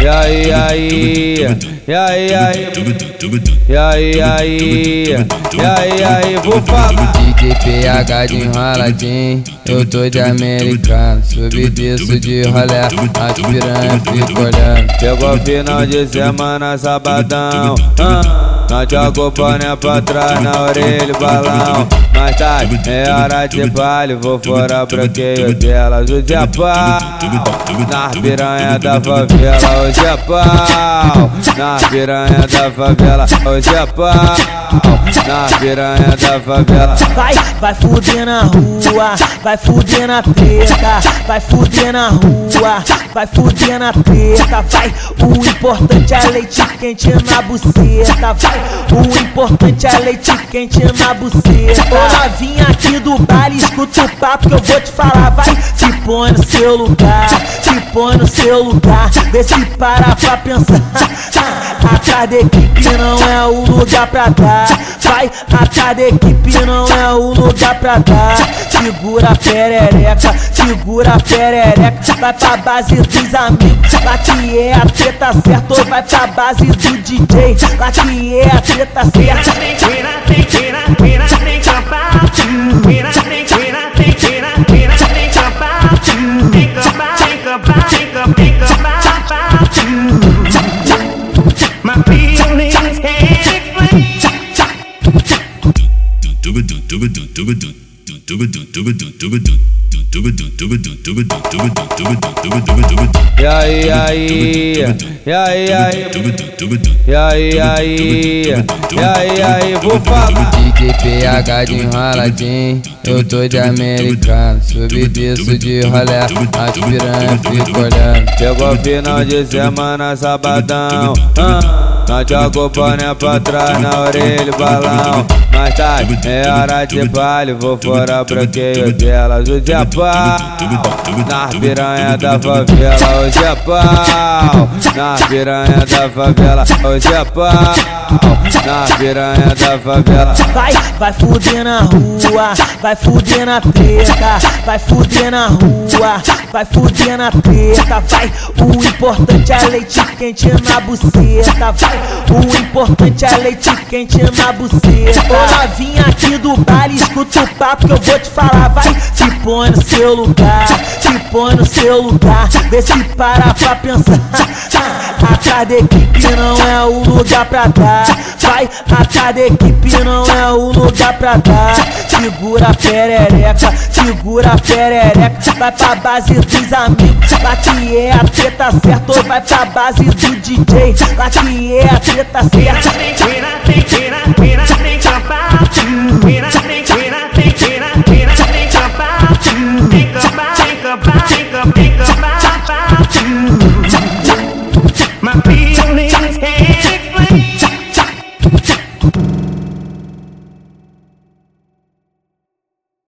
E aí, aí, e aí, aí, e aí, aí, e aí, aí, vou falar. DJ PH de enroladinho, eu tô de americano. Subi disso de rolé, as piranha fica olhando. Chegou final de semana, sabadão. Ah. Nós joga o boné pra trás, na orelha balão. Mais tarde, é hora de baile Vou fora bloqueio delas Hoje é pau Na piranha da favela. Hoje é pau Na piranha da favela. Hoje é pau Na piranha da favela. Vai, vai fuder na rua Vai fuder na treta. Vai fuder na rua Vai fuder na treta. Vai, o importante é leite quente na buceta. Vai o importante é leite quente na buceta. Ô novinha aqui do baile, escuta o papo que eu vou te falar. Vai, se põe no seu lugar, se põe no seu lugar. Vê se para pra pensar. Atrás da equipe não é o lugar pra dar. Vai, atrás da equipe não é o lugar pra dar. Segura a perereca, segura a perereca. Vai pra base dos amigos, lá que é a treta certa. Ou vai pra base do DJ, lá que é a treta certa. My E aí, aí, e aí, aí, e aí, aí, e aí, aí, vou falar. DJ PH de enroladinho, eu tô de americano. Subi disso de rolé, as piranha fica olhando. Chegou final de semana, sabadão. Ah. Nós joga o boné pra trás, na orelha balão Mais tarde, é hora de baile Vou fora bloqueio delas Hoje é pau Na piranha da favela. Hoje é pau Na piranha da favela. Hoje é pau Na piranha da favela. Vai, vai fuder na rua Vai fuder na treta. Vai fuder na rua Vai fuder na treta. Vai, o importante é leite quente na buceta. Vai o importante é leite quente na buceta. Ô novinha aqui do baile, escuta o papo que eu vou te falar. Vai, se põe no seu lugar, se põe no seu lugar. Vê se para pra pensar. Atrás da equipe não é o lugar pra dar. Vai, atrás da equipe não é o lugar pra dar. Segura a perereca, segura a perereca. Vai pra base dos amigos, lá que é a treta certa. Ou vai pra base do DJ, lá que é a treta certa. My feelings can't explain.